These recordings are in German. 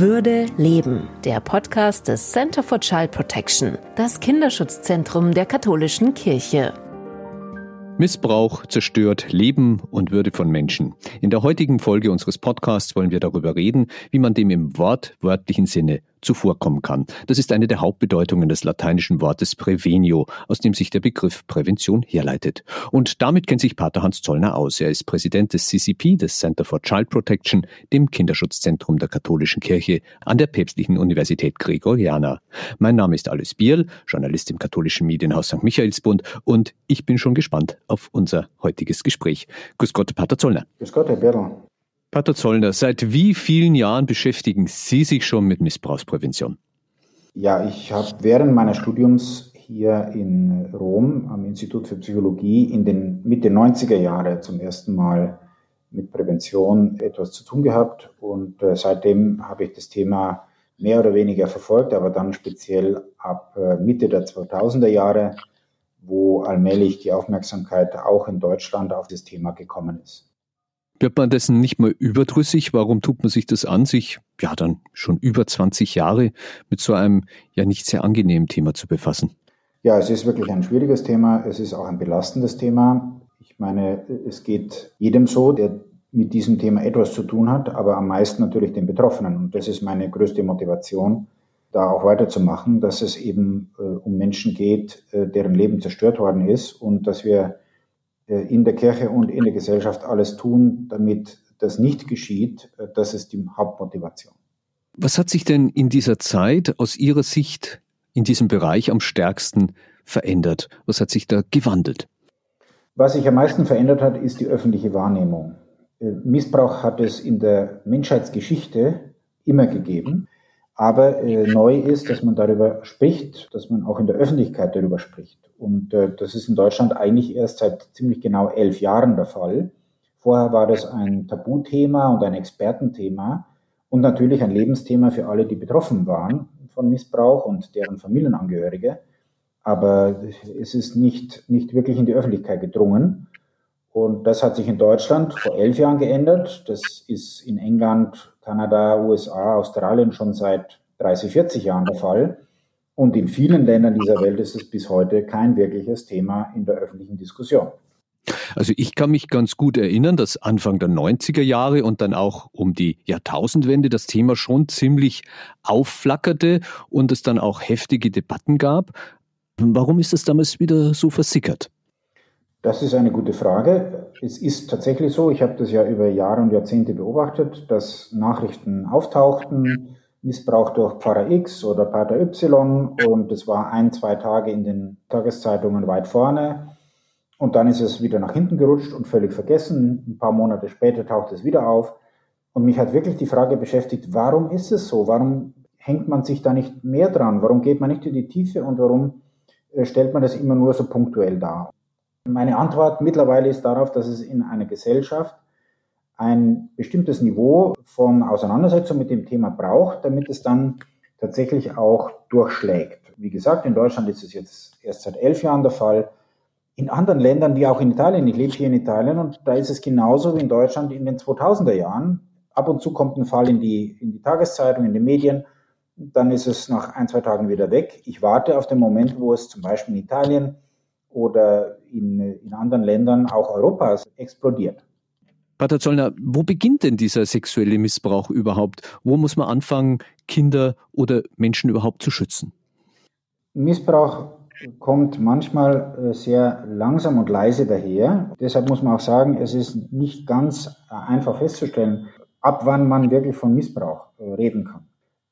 Würde leben, der Podcast des Center for Child Protection, das Kinderschutzzentrum der katholischen Kirche. Missbrauch zerstört Leben und Würde von Menschen. In der heutigen Folge unseres Podcasts wollen wir darüber reden, wie man dem im wortwörtlichen Sinne zuvorkommen kann. Das ist eine der Hauptbedeutungen des lateinischen Wortes prevenio, aus dem sich der Begriff Prävention herleitet. Und damit kennt sich Pater Hans Zollner aus. Er ist Präsident des CCP, des Center for Child Protection, dem Kinderschutzzentrum der katholischen Kirche an der Päpstlichen Universität Gregoriana. Mein Name ist Alice Bierl, Journalist im katholischen Medienhaus St. Michaelsbund und ich bin schon gespannt auf unser heutiges Gespräch. Grüß Gott, Pater Zollner. Grüß Gott, Herr Bierl. Pater Zollner, seit wie vielen Jahren beschäftigen Sie sich schon mit Missbrauchsprävention? Ja, ich habe während meines Studiums hier in Rom am Institut für Psychologie in den Mitte 90er Jahre zum ersten Mal mit Prävention etwas zu tun gehabt und äh, seitdem habe ich das Thema mehr oder weniger verfolgt, aber dann speziell ab äh, Mitte der 2000er Jahre, wo allmählich die Aufmerksamkeit auch in Deutschland auf das Thema gekommen ist. Wird man dessen nicht mal überdrüssig? Warum tut man sich das an, sich ja dann schon über 20 Jahre mit so einem ja nicht sehr angenehmen Thema zu befassen? Ja, es ist wirklich ein schwieriges Thema. Es ist auch ein belastendes Thema. Ich meine, es geht jedem so, der mit diesem Thema etwas zu tun hat, aber am meisten natürlich den Betroffenen. Und das ist meine größte Motivation, da auch weiterzumachen, dass es eben äh, um Menschen geht, äh, deren Leben zerstört worden ist und dass wir in der Kirche und in der Gesellschaft alles tun, damit das nicht geschieht. Äh, das ist die Hauptmotivation. Was hat sich denn in dieser Zeit aus Ihrer Sicht in diesem Bereich am stärksten verändert? Was hat sich da gewandelt? Was sich am meisten verändert hat, ist die öffentliche Wahrnehmung. Äh, Missbrauch hat es in der Menschheitsgeschichte immer gegeben. Aber äh, neu ist, dass man darüber spricht, dass man auch in der Öffentlichkeit darüber spricht. Und äh, das ist in Deutschland eigentlich erst seit ziemlich genau elf Jahren der Fall. Vorher war das ein Tabuthema und ein Expertenthema und natürlich ein Lebensthema für alle, die betroffen waren von Missbrauch und deren Familienangehörige. Aber es ist nicht, nicht wirklich in die Öffentlichkeit gedrungen. Und das hat sich in Deutschland vor elf Jahren geändert. Das ist in England Kanada, USA, Australien schon seit 30, 40 Jahren der Fall. Und in vielen Ländern dieser Welt ist es bis heute kein wirkliches Thema in der öffentlichen Diskussion. Also ich kann mich ganz gut erinnern, dass Anfang der 90er Jahre und dann auch um die Jahrtausendwende das Thema schon ziemlich aufflackerte und es dann auch heftige Debatten gab. Warum ist es damals wieder so versickert? Das ist eine gute Frage. Es ist tatsächlich so, ich habe das ja über Jahre und Jahrzehnte beobachtet, dass Nachrichten auftauchten, Missbrauch durch Pfarrer X oder Pater Y und es war ein, zwei Tage in den Tageszeitungen weit vorne und dann ist es wieder nach hinten gerutscht und völlig vergessen. Ein paar Monate später taucht es wieder auf und mich hat wirklich die Frage beschäftigt, warum ist es so? Warum hängt man sich da nicht mehr dran? Warum geht man nicht in die Tiefe und warum äh, stellt man das immer nur so punktuell dar? Meine Antwort mittlerweile ist darauf, dass es in einer Gesellschaft ein bestimmtes Niveau von Auseinandersetzung mit dem Thema braucht, damit es dann tatsächlich auch durchschlägt. Wie gesagt, in Deutschland ist es jetzt erst seit elf Jahren der Fall. In anderen Ländern, wie auch in Italien, ich lebe hier in Italien und da ist es genauso wie in Deutschland in den 2000er Jahren. Ab und zu kommt ein Fall in die, in die Tageszeitung, in die Medien, dann ist es nach ein, zwei Tagen wieder weg. Ich warte auf den Moment, wo es zum Beispiel in Italien oder in, in anderen Ländern auch Europas explodiert. Pater Zollner, wo beginnt denn dieser sexuelle Missbrauch überhaupt? Wo muss man anfangen, Kinder oder Menschen überhaupt zu schützen? Missbrauch kommt manchmal äh, sehr langsam und leise daher. Deshalb muss man auch sagen, es ist nicht ganz äh, einfach festzustellen, ab wann man wirklich von Missbrauch äh, reden kann.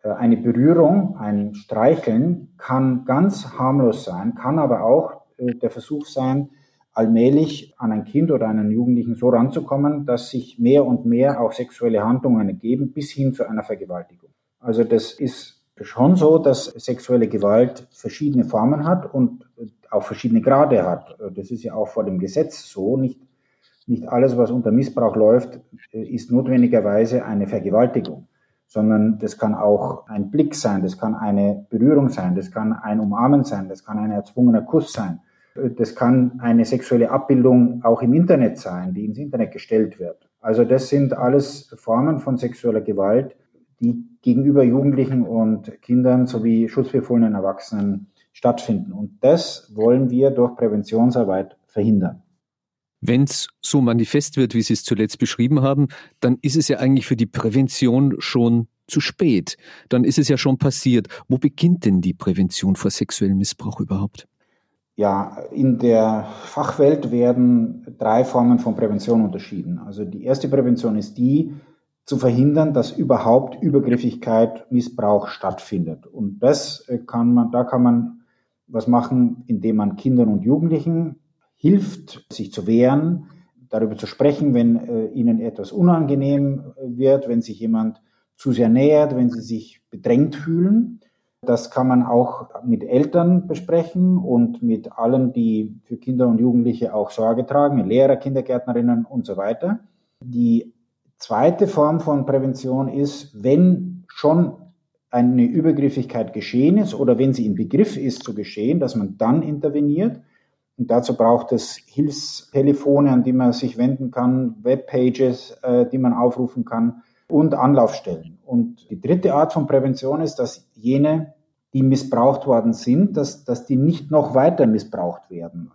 Eine Berührung, ein Streicheln kann ganz harmlos sein, kann aber auch der Versuch sein, allmählich an ein Kind oder einen Jugendlichen so ranzukommen, dass sich mehr und mehr auch sexuelle Handlungen ergeben, bis hin zu einer Vergewaltigung. Also das ist schon so, dass sexuelle Gewalt verschiedene Formen hat und auch verschiedene Grade hat. Das ist ja auch vor dem Gesetz so. Nicht, nicht alles, was unter Missbrauch läuft, ist notwendigerweise eine Vergewaltigung sondern das kann auch ein Blick sein, das kann eine Berührung sein, das kann ein Umarmen sein, das kann ein erzwungener Kuss sein. Das kann eine sexuelle Abbildung auch im Internet sein, die ins Internet gestellt wird. Also das sind alles Formen von sexueller Gewalt, die gegenüber Jugendlichen und Kindern sowie schutzbefohlenen Erwachsenen stattfinden. Und das wollen wir durch Präventionsarbeit verhindern. Wenn es so manifest wird, wie Sie es zuletzt beschrieben haben, dann ist es ja eigentlich für die Prävention schon zu spät. Dann ist es ja schon passiert. Wo beginnt denn die Prävention vor sexuellem Missbrauch überhaupt? Ja, in der Fachwelt werden drei Formen von Prävention unterschieden. Also die erste Prävention ist die, zu verhindern, dass überhaupt Übergriffigkeit, Missbrauch stattfindet. Und das äh, kann man, da kann man was machen, indem man Kindern und Jugendlichen hilft, sich zu wehren, darüber zu sprechen, wenn äh, ihnen etwas unangenehm äh, wird, wenn sich jemand zu sehr nähert, wenn sie sich bedrängt fühlen. Das kann man auch mit Eltern besprechen und mit allen, die für Kinder und Jugendliche auch Sorge tragen, Lehrer, Kindergärtnerinnen und so weiter. Die zweite Form von Prävention ist, wenn schon eine Übergriffigkeit geschehen ist oder wenn sie im Begriff ist zu geschehen, dass man dann interveniert. Und dazu braucht es Hilfstelefone, an die man sich wenden kann, Webpages, äh, die man aufrufen kann und Anlaufstellen. Und die dritte Art von Prävention ist, dass jene, die missbraucht worden sind, dass, dass die nicht noch weiter missbraucht werden.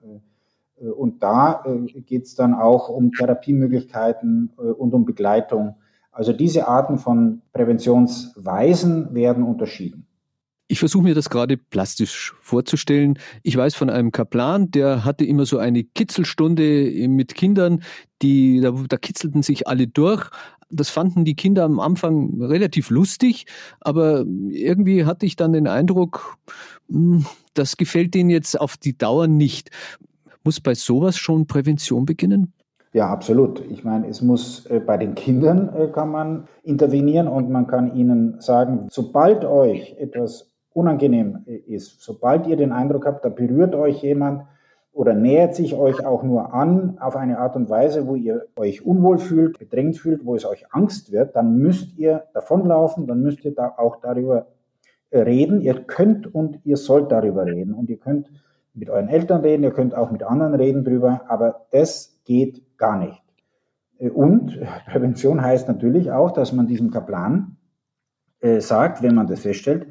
Äh, und da äh, geht es dann auch um Therapiemöglichkeiten äh, und um Begleitung. Also diese Arten von Präventionsweisen werden unterschieden. Ich versuche mir das gerade plastisch vorzustellen. Ich weiß von einem Kaplan, der hatte immer so eine Kitzelstunde mit Kindern, die da, da kitzelten sich alle durch. Das fanden die Kinder am Anfang relativ lustig, aber irgendwie hatte ich dann den Eindruck, hm, das gefällt denen jetzt auf die Dauer nicht. Muss bei sowas schon Prävention beginnen? Ja, absolut. Ich meine, es muss äh, bei den Kindern äh, kann man intervenieren und man kann ihnen sagen, sobald euch etwas unangenehm ist. Sobald ihr den Eindruck habt, da berührt euch jemand oder nähert sich euch auch nur an auf eine Art und Weise, wo ihr euch unwohl fühlt, bedrängt fühlt, wo es euch Angst wird, dann müsst ihr davonlaufen, dann müsst ihr da auch darüber reden. Ihr könnt und ihr sollt darüber reden und ihr könnt mit euren Eltern reden, ihr könnt auch mit anderen reden drüber, aber das geht gar nicht. Und Prävention heißt natürlich auch, dass man diesem Kaplan äh, sagt, wenn man das feststellt,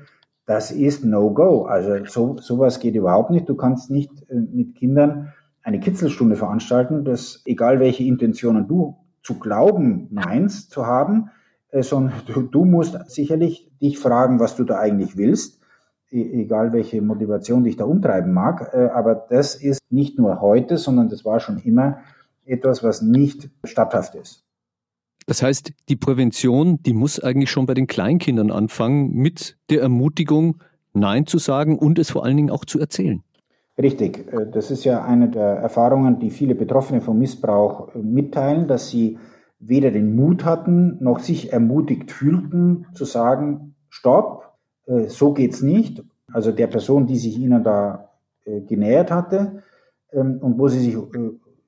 das ist No-Go. Also so, sowas geht überhaupt nicht. Du kannst nicht äh, mit Kindern eine Kitzelstunde veranstalten, dass egal welche Intentionen du zu glauben meinst zu haben, äh, sondern du, du musst sicherlich dich fragen, was du da eigentlich willst, e egal welche Motivation dich da umtreiben mag. Äh, aber das ist nicht nur heute, sondern das war schon immer etwas, was nicht statthaft ist. Das heißt, die Prävention, die muss eigentlich schon bei den Kleinkindern anfangen, mit der Ermutigung, Nein zu sagen und es vor allen Dingen auch zu erzählen. Richtig. Äh, das ist ja eine der Erfahrungen, die viele Betroffene vom Missbrauch äh, mitteilen, dass sie weder den Mut hatten, noch sich ermutigt fühlten, zu sagen, stopp, äh, so geht's nicht. Also der Person, die sich ihnen da genähert hatte ähm, und wo sie sich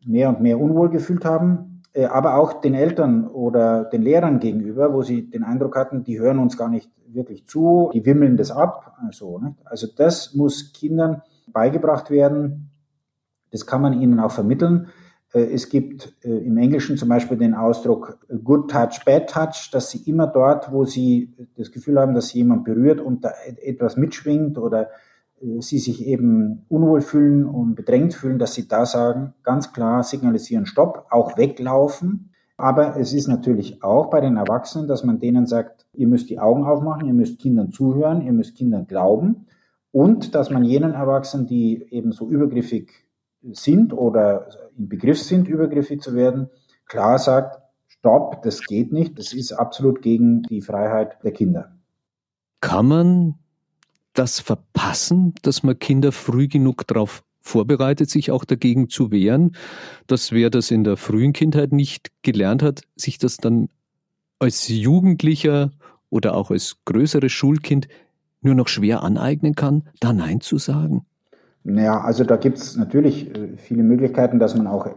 mehr und mehr unwohl gefühlt haben, äh, aber auch den Eltern oder den Lehrern gegenüber, wo sie den Eindruck hatten, die hören uns gar nicht wirklich zu, die wimmeln das ab. Also, ne? also das muss Kindern beigebracht werden. Das kann man ihnen auch vermitteln. Äh, es gibt äh, im Englischen zum Beispiel den Ausdruck Good Touch, Bad Touch, dass sie immer dort, wo sie das Gefühl haben, dass sie jemand berührt und da etwas mitschwingt oder sie sich eben unwohl fühlen und bedrängt fühlen, dass sie da sagen, ganz klar signalisieren, stopp, auch weglaufen. Aber es ist natürlich auch bei den Erwachsenen, dass man denen sagt, ihr müsst die Augen aufmachen, ihr müsst Kindern zuhören, ihr müsst Kindern glauben. Und dass man jenen Erwachsenen, die eben so übergriffig sind oder im Begriff sind, übergriffig zu werden, klar sagt, stopp, das geht nicht, das ist absolut gegen die Freiheit der Kinder. Kann man das verpassen, dass man Kinder früh genug darauf vorbereitet, sich auch dagegen zu wehren, dass wer das in der frühen Kindheit nicht gelernt hat, sich das dann als Jugendlicher oder auch als größeres Schulkind nur noch schwer aneignen kann, da Nein zu sagen? Naja, also da gibt es natürlich äh, viele Möglichkeiten, dass man auch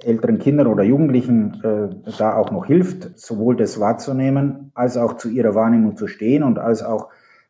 älteren Kindern oder Jugendlichen äh, da auch noch hilft, sowohl das wahrzunehmen, als auch zu ihrer Wahrnehmung zu stehen und als auch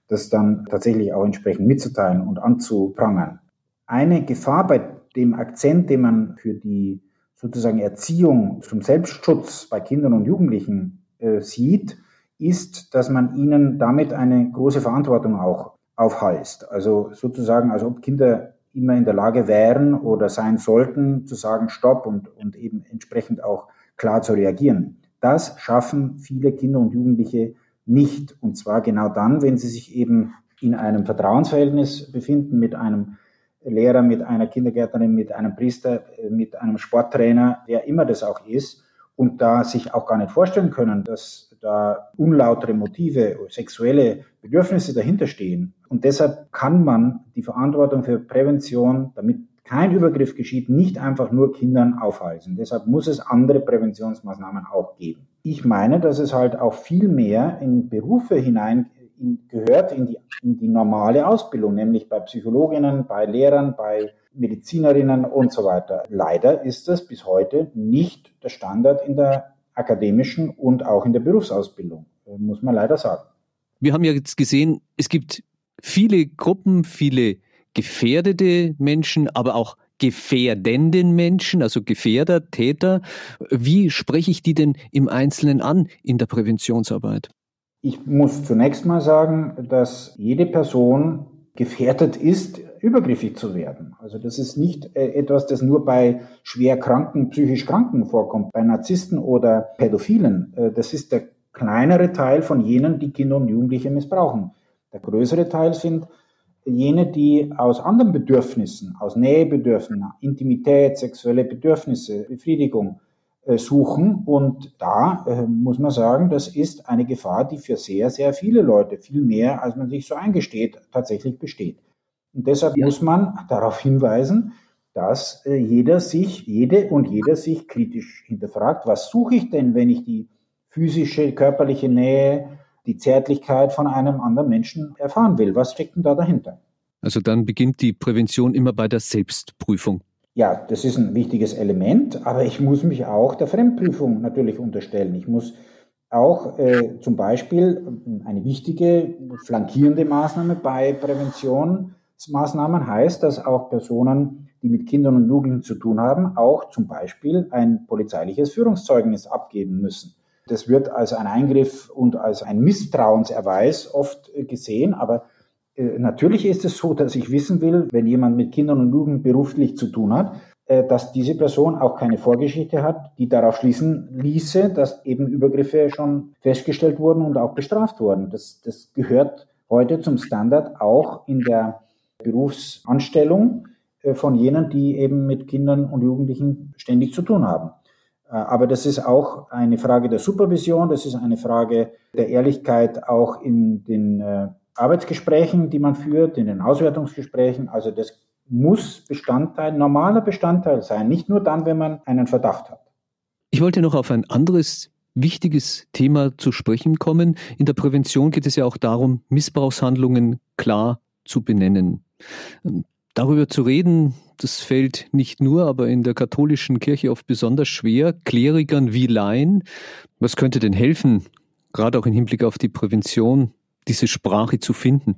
das dann tatsächlich auch entsprechend mitzuteilen und anzuprangern. Eine Gefahr bei dem Akzent, den man für die sozusagen Erziehung zum Selbstschutz bei Kindern und Jugendlichen äh, sieht, ist, dass man ihnen damit eine große Verantwortung auch aufhalst. Also sozusagen, als ob Kinder immer in der Lage wären oder sein sollten, zu sagen Stopp und, und eben entsprechend auch klar zu reagieren. Das schaffen viele Kinder und Jugendliche nicht. Und zwar genau dann, wenn sie sich eben in einem Vertrauensverhältnis befinden mit einem Lehrer, mit einer Kindergärtnerin, mit einem Priester, mit einem Sporttrainer, wer immer das auch ist, und da sich auch gar nicht vorstellen können, dass da unlautere Motive, sexuelle Bedürfnisse dahinter stehen. Und deshalb kann man die Verantwortung für Prävention, damit kein Übergriff geschieht, nicht einfach nur Kindern aufhalsen. Deshalb muss es andere Präventionsmaßnahmen auch geben. Ich meine, dass es halt auch viel mehr in Berufe hinein gehört, in die, in die normale Ausbildung, nämlich bei Psychologinnen, bei Lehrern, bei Medizinerinnen und so weiter. Leider ist das bis heute nicht der Standard in der akademischen und auch in der Berufsausbildung, muss man leider sagen. Wir haben ja jetzt gesehen, es gibt viele Gruppen, viele gefährdete Menschen, aber auch gefährdenden Menschen, also Gefährder, Täter. Wie spreche ich die denn im Einzelnen an in der Präventionsarbeit? Ich muss zunächst mal sagen, dass jede Person gefährdet ist, übergriffig zu werden. Also das ist nicht äh, etwas, das nur bei schwer kranken, psychisch Kranken vorkommt, bei Narzissten oder Pädophilen. Äh, das ist der kleinere Teil von jenen, die Kinder und Jugendliche missbrauchen. Der größere Teil sind jene, die aus anderen Bedürfnissen, aus Nähebedürfnissen, Intimität, sexuelle Bedürfnisse, Befriedigung äh, suchen. Und da muss man sagen, das ist eine Gefahr, die für sehr, sehr viele Leute, viel mehr als man sich so eingesteht, tatsächlich besteht. Und deshalb ja. muss man darauf hinweisen, dass äh, jeder sich, jede und jeder sich kritisch hinterfragt, was suche ich denn, wenn ich die physische, körperliche Nähe, die Zärtlichkeit von einem anderen Menschen erfahren will? Was steckt denn da dahinter? Also dann beginnt die Prävention immer bei der Selbstprüfung. Ja, das ist ein wichtiges Element, aber ich muss mich auch der Fremdprüfung natürlich unterstellen. Ich muss auch äh, zum Beispiel eine wichtige flankierende Maßnahme bei Prävention Maßnahmen heißt, dass auch Personen, die mit Kindern und Jugendlichen zu tun haben, auch zum Beispiel ein polizeiliches Führungszeugnis abgeben müssen. Das wird als ein Eingriff und als ein Misstrauenserweis oft gesehen, aber äh, natürlich ist es so, dass ich wissen will, wenn jemand mit Kindern und Jugendlichen beruflich zu tun hat, äh, dass diese Person auch keine Vorgeschichte hat, die darauf schließen ließe, dass eben Übergriffe schon festgestellt wurden und auch bestraft wurden. Das, das gehört heute zum Standard auch in der Berufsanstellung äh, von jenen, die eben mit Kindern und Jugendlichen ständig zu tun haben. Äh, aber das ist auch eine Frage der Supervision, das ist eine Frage der Ehrlichkeit auch in den äh, Arbeitsgesprächen, die man führt, in den Auswertungsgesprächen. Also das muss Bestandteil, normaler Bestandteil sein, nicht nur dann, wenn man einen Verdacht hat. Ich wollte noch auf ein anderes wichtiges Thema zu sprechen kommen. In der Prävention geht es ja auch darum, Missbrauchshandlungen klar zu benennen. Darüber zu reden, das fällt nicht nur, aber in der katholischen Kirche oft besonders schwer, Klerikern wie Laien. Was könnte denn helfen, gerade auch im Hinblick auf die Prävention, diese Sprache zu finden?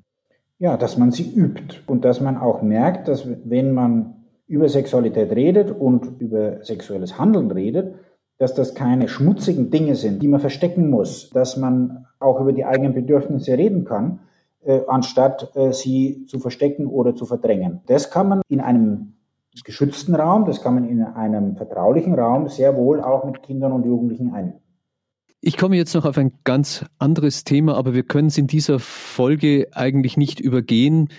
Ja, dass man sie übt und dass man auch merkt, dass wenn man über Sexualität redet und über sexuelles Handeln redet, dass das keine schmutzigen Dinge sind, die man verstecken muss, dass man auch über die eigenen Bedürfnisse reden kann, anstatt äh, sie zu verstecken oder zu verdrängen. Das kann man in einem geschützten Raum, das kann man in einem vertraulichen Raum sehr wohl auch mit Kindern und Jugendlichen einüben. Ich komme jetzt noch auf ein ganz anderes Thema, aber wir können es in dieser Folge eigentlich nicht übergehen.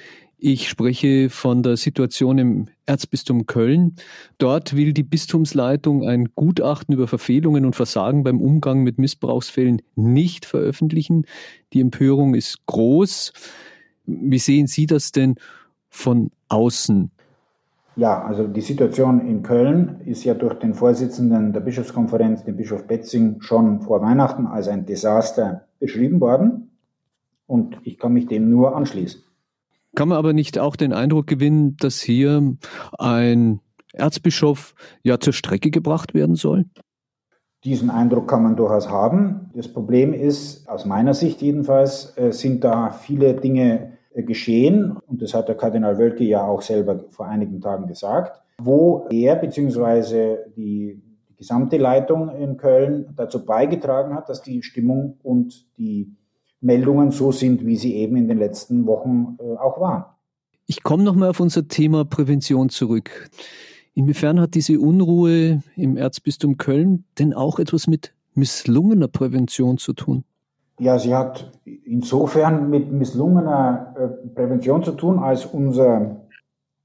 Ich spreche von der Situation im Erzbistum Köln. Dort will die Bistumsleitung ein Gutachten über Verfehlungen und Versagen beim Umgang mit Missbrauchsfällen nicht veröffentlichen. Die Empörung ist groß. Wie sehen Sie das denn von außen? Ja, also die Situation in Köln ist ja durch den Vorsitzenden der Bischofskonferenz, den Bischof Betzing, schon vor Weihnachten als ein Desaster beschrieben worden. Und ich kann mich dem nur anschließen. Kann man aber nicht auch den Eindruck gewinnen, dass hier ein Erzbischof ja zur Strecke gebracht werden soll? Diesen Eindruck kann man durchaus haben. Das Problem ist, aus meiner Sicht jedenfalls, äh, sind da viele Dinge äh, geschehen, und das hat der Kardinal Wölke ja auch selber vor einigen Tagen gesagt, wo er bzw. die gesamte Leitung in Köln dazu beigetragen hat, dass die Stimmung und die Meldungen so sind, wie sie eben in den letzten Wochen äh, auch waren. Ich komme nochmal auf unser Thema Prävention zurück. Inwiefern hat diese Unruhe im Erzbistum Köln denn auch etwas mit misslungener Prävention zu tun? Ja, sie hat insofern mit misslungener äh, Prävention zu tun, als unser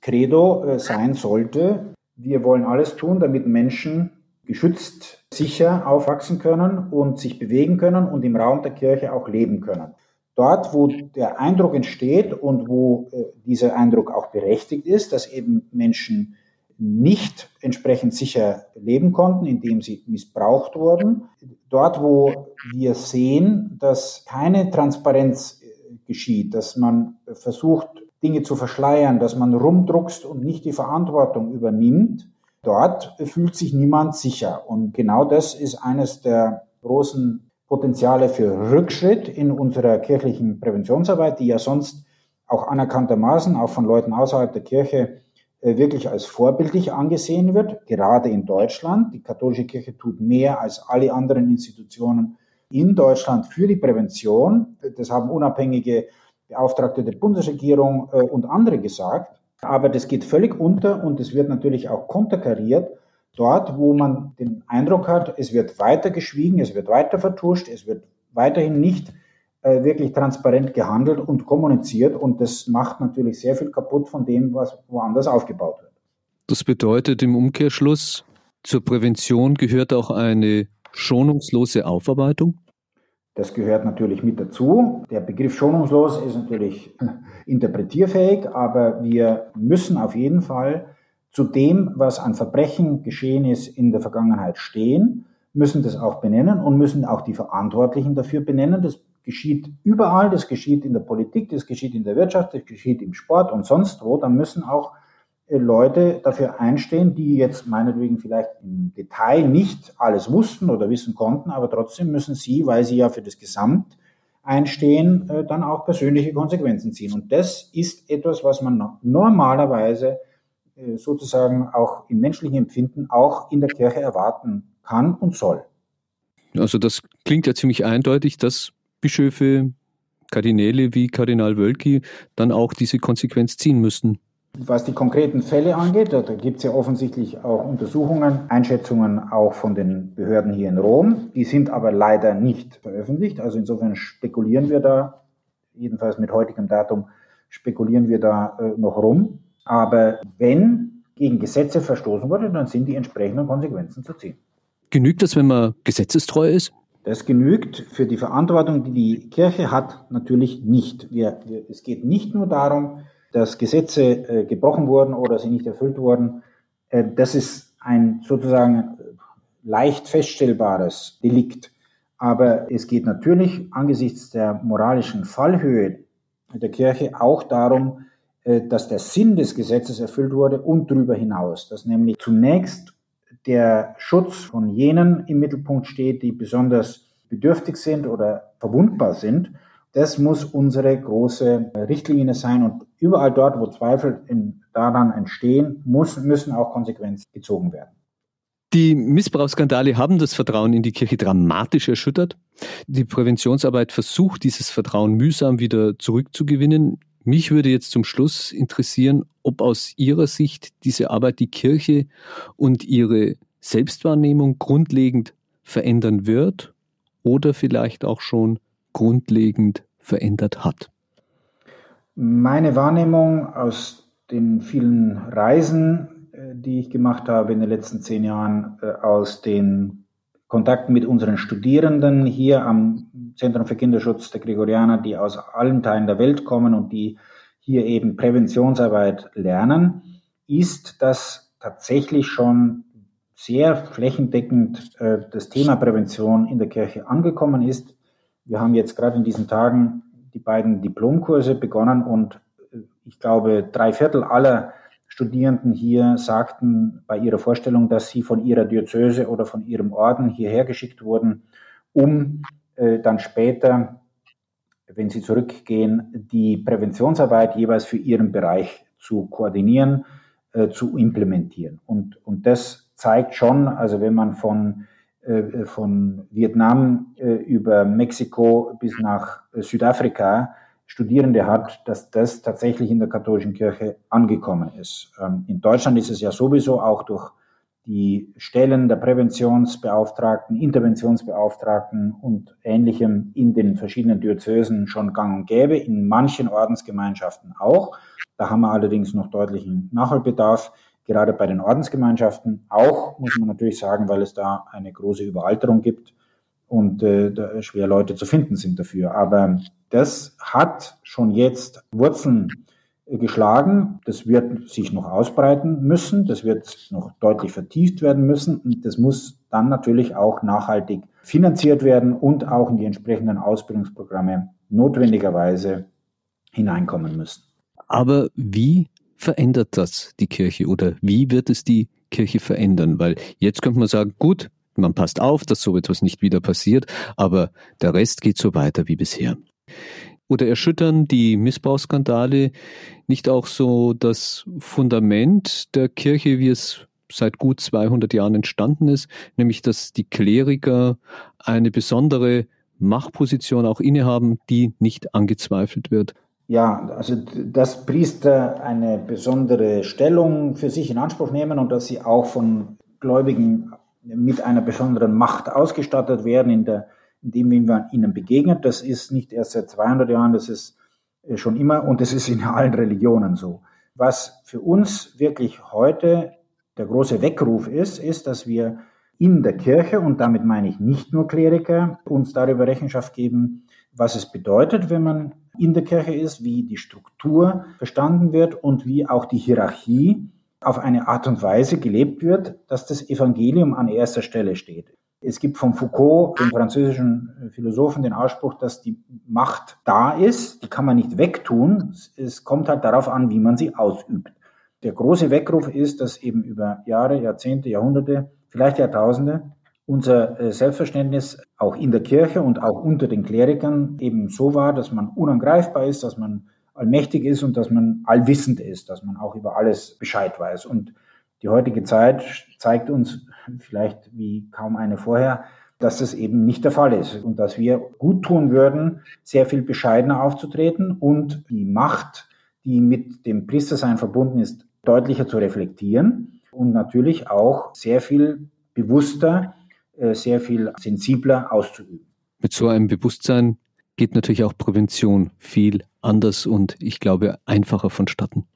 Credo äh, sein sollte. Wir wollen alles tun, damit Menschen geschützt, sicher aufwachsen können und sich bewegen können und im Raum der Kirche auch leben können. Dort, wo der Eindruck entsteht und wo äh, dieser Eindruck auch berechtigt ist, dass eben Menschen nicht entsprechend sicher leben konnten, indem sie missbraucht wurden. Dort, wo wir sehen, dass keine Transparenz äh, geschieht, dass man versucht, Dinge zu verschleiern, dass man rumdruckst und nicht die Verantwortung übernimmt, dort fühlt sich niemand sicher. Und genau das ist eines der großen Potenziale für Rückschritt in unserer kirchlichen Präventionsarbeit, die ja sonst auch anerkanntermaßen, auch von Leuten außerhalb der Kirche, äh, wirklich als vorbildlich angesehen wird, gerade in Deutschland. Die katholische Kirche tut mehr als alle anderen Institutionen in Deutschland für die Prävention. Das haben unabhängige Beauftragte der Bundesregierung äh, und andere gesagt. Aber das geht völlig unter und es wird natürlich auch konterkariert dort, wo man den Eindruck hat, es wird weiter geschwiegen, es wird weiter vertuscht, es wird weiterhin nicht äh, wirklich transparent gehandelt und kommuniziert und das macht natürlich sehr viel kaputt von dem, was woanders aufgebaut wird. Das bedeutet im Umkehrschluss, zur Prävention gehört auch eine schonungslose Aufarbeitung? Das gehört natürlich mit dazu. Der Begriff schonungslos ist natürlich interpretierfähig, aber wir müssen auf jeden Fall zu dem, was an Verbrechen geschehen ist in der Vergangenheit stehen, müssen das auch benennen und müssen auch die Verantwortlichen dafür benennen. Das geschieht überall, das geschieht in der Politik, das geschieht in der Wirtschaft, das geschieht im Sport und sonst wo. Da müssen auch Leute dafür einstehen, die jetzt meinetwegen vielleicht im Detail nicht alles wussten oder wissen konnten, aber trotzdem müssen sie, weil sie ja für das Gesamt einstehen, äh, dann auch persönliche Konsequenzen ziehen. Und das ist etwas, was man normalerweise äh, sozusagen auch im menschlichen Empfinden auch in der Kirche erwarten kann und soll. Also das klingt ja ziemlich eindeutig, dass Bischöfe, Kardinäle wie Kardinal Wölki dann auch diese Konsequenz ziehen müssten. Was die konkreten Fälle angeht, da gibt es ja offensichtlich auch Untersuchungen, Einschätzungen auch von den Behörden hier in Rom. Die sind aber leider nicht veröffentlicht. Also insofern spekulieren wir da, jedenfalls mit heutigem Datum, spekulieren wir da äh, noch rum. Aber wenn gegen Gesetze verstoßen wurde, dann sind die entsprechenden Konsequenzen zu ziehen. Genügt das, wenn man gesetzestreu ist? Das genügt für die Verantwortung, die die Kirche hat, natürlich nicht. Wir, wir, es geht nicht nur darum, dass Gesetze äh, gebrochen wurden oder sie nicht erfüllt wurden. Äh, das ist ein sozusagen leicht feststellbares Delikt. Aber es geht natürlich angesichts der moralischen Fallhöhe der Kirche auch darum, äh, dass der Sinn des Gesetzes erfüllt wurde und darüber hinaus, dass nämlich zunächst der Schutz von jenen im Mittelpunkt steht, die besonders bedürftig sind oder verwundbar sind. Das muss unsere große Richtlinie sein und überall dort, wo Zweifel in, daran entstehen, muss, müssen auch Konsequenzen gezogen werden. Die Missbrauchsskandale haben das Vertrauen in die Kirche dramatisch erschüttert. Die Präventionsarbeit versucht, dieses Vertrauen mühsam wieder zurückzugewinnen. Mich würde jetzt zum Schluss interessieren, ob aus Ihrer Sicht diese Arbeit die Kirche und ihre Selbstwahrnehmung grundlegend verändern wird oder vielleicht auch schon grundlegend verändert hat. Meine Wahrnehmung aus den vielen Reisen, äh, die ich gemacht habe in den letzten zehn Jahren, äh, aus den Kontakten mit unseren Studierenden hier am Zentrum für Kinderschutz der Gregorianer, die aus allen Teilen der Welt kommen und die hier eben Präventionsarbeit lernen, ist, dass tatsächlich schon sehr flächendeckend äh, das Thema Prävention in der Kirche angekommen ist. Wir haben jetzt gerade in diesen Tagen die beiden Diplomkurse begonnen und äh, ich glaube, drei Viertel aller Studierenden hier sagten bei ihrer Vorstellung, dass sie von ihrer Diözese oder von ihrem Orden hierher geschickt wurden, um äh, dann später, wenn sie zurückgehen, die Präventionsarbeit jeweils für ihren Bereich zu koordinieren, äh, zu implementieren. Und, und das das zeigt schon, also wenn man von, äh, von Vietnam äh, über Mexiko bis nach äh, Südafrika Studierende hat, dass das tatsächlich in der katholischen Kirche angekommen ist. Ähm, in Deutschland ist es ja sowieso auch durch die Stellen der Präventionsbeauftragten, Interventionsbeauftragten und ähnlichem in den verschiedenen Diözesen schon gang und gäbe, in manchen Ordensgemeinschaften auch. Da haben wir allerdings noch deutlichen Nachholbedarf, gerade bei den Ordensgemeinschaften auch, muss man natürlich sagen, weil es da eine große Überalterung gibt und äh, schwer Leute zu finden sind dafür. Aber das hat schon jetzt Wurzeln geschlagen. Das wird sich noch ausbreiten müssen. Das wird noch deutlich vertieft werden müssen. Und das muss dann natürlich auch nachhaltig finanziert werden und auch in die entsprechenden Ausbildungsprogramme notwendigerweise hineinkommen müssen. Aber wie verändert das die Kirche oder wie wird es die Kirche verändern? Weil jetzt könnte man sagen, gut, man passt auf, dass so etwas nicht wieder passiert, aber der Rest geht so weiter wie bisher. Oder erschüttern die Missbrauchsskandale nicht auch so das Fundament der Kirche, wie es seit gut 200 Jahren entstanden ist, nämlich dass die Kleriker eine besondere Machtposition auch innehaben, die nicht angezweifelt wird? Ja, also dass Priester eine besondere Stellung für sich in Anspruch nehmen und dass sie auch von Gläubigen mit einer besonderen Macht ausgestattet werden in der indem man ihnen begegnet. Das ist nicht erst seit 200 Jahren, das ist äh, schon immer und das ist in allen Religionen so. Was für uns wirklich heute der große Weckruf ist, ist, dass wir in der Kirche, und damit meine ich nicht nur Kleriker, uns darüber Rechenschaft geben, was es bedeutet, wenn man in der Kirche ist, wie die Struktur verstanden wird und wie auch die Hierarchie auf eine Art und Weise gelebt wird, dass das Evangelium an erster Stelle steht. Es gibt von Foucault, dem französischen Philosophen, den Ausspruch, dass die Macht da ist, die kann man nicht wegtun. Es kommt halt darauf an, wie man sie ausübt. Der große Weckruf ist, dass eben über Jahre, Jahrzehnte, Jahrhunderte, vielleicht Jahrtausende unser äh, Selbstverständnis auch in der Kirche und auch unter den Klerikern eben so war, dass man unangreifbar ist, dass man allmächtig ist und dass man allwissend ist, dass man auch über alles Bescheid weiß. Und die heutige Zeit zeigt uns vielleicht wie kaum eine vorher, dass das eben nicht der Fall ist und dass wir gut tun würden, sehr viel bescheidener aufzutreten und die Macht, die mit dem Priestersein verbunden ist, deutlicher zu reflektieren und natürlich auch sehr viel bewusster, sehr viel sensibler auszuüben. Mit so einem Bewusstsein geht natürlich auch Prävention viel anders und ich glaube einfacher vonstatten.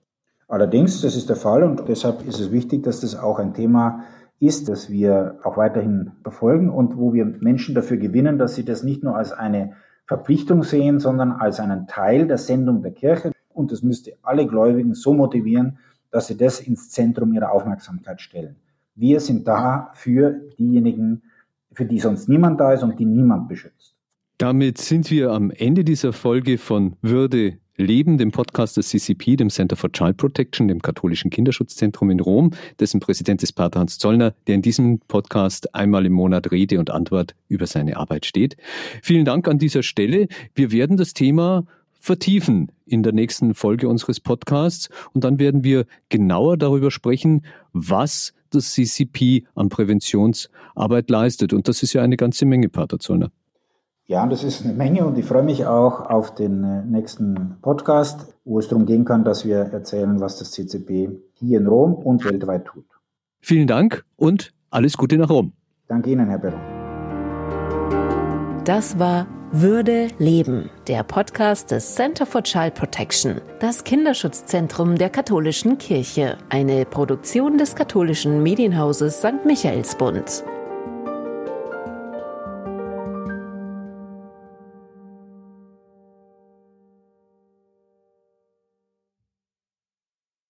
Allerdings, das ist der Fall und deshalb ist es wichtig, dass das auch ein Thema ist, das wir auch weiterhin verfolgen und wo wir Menschen dafür gewinnen, dass sie das nicht nur als eine Verpflichtung sehen, sondern als einen Teil der Sendung der Kirche. Und das müsste alle Gläubigen so motivieren, dass sie das ins Zentrum ihrer Aufmerksamkeit stellen. Wir sind da für diejenigen, für die sonst niemand da ist und die niemand beschützt. Damit sind wir am Ende dieser Folge von Würde Leben, dem Podcast des CCP, dem Center for Child Protection, dem katholischen Kinderschutzzentrum in Rom, dessen Präsident ist Pater Hans Zollner, der in diesem Podcast einmal im Monat Rede und Antwort über seine Arbeit steht. Vielen Dank an dieser Stelle. Wir werden das Thema vertiefen in der nächsten Folge unseres Podcasts und dann werden wir genauer darüber sprechen, was das CCP an Präventionsarbeit leistet. Und das ist ja eine ganze Menge, Pater Zollner. Ja, das ist eine Menge und ich freue mich auch auf den äh, nächsten Podcast, wo es darum gehen kann, dass wir erzählen, was das CCP hier in Rom und weltweit tut. Vielen Dank und alles Gute nach Rom. Danke Ihnen, Herr Perron. Das war Würde Leben, der Podcast des Center for Child Protection, das Kinderschutzzentrum der katholischen Kirche, eine Produktion des katholischen Medienhauses St. Michaelsbund.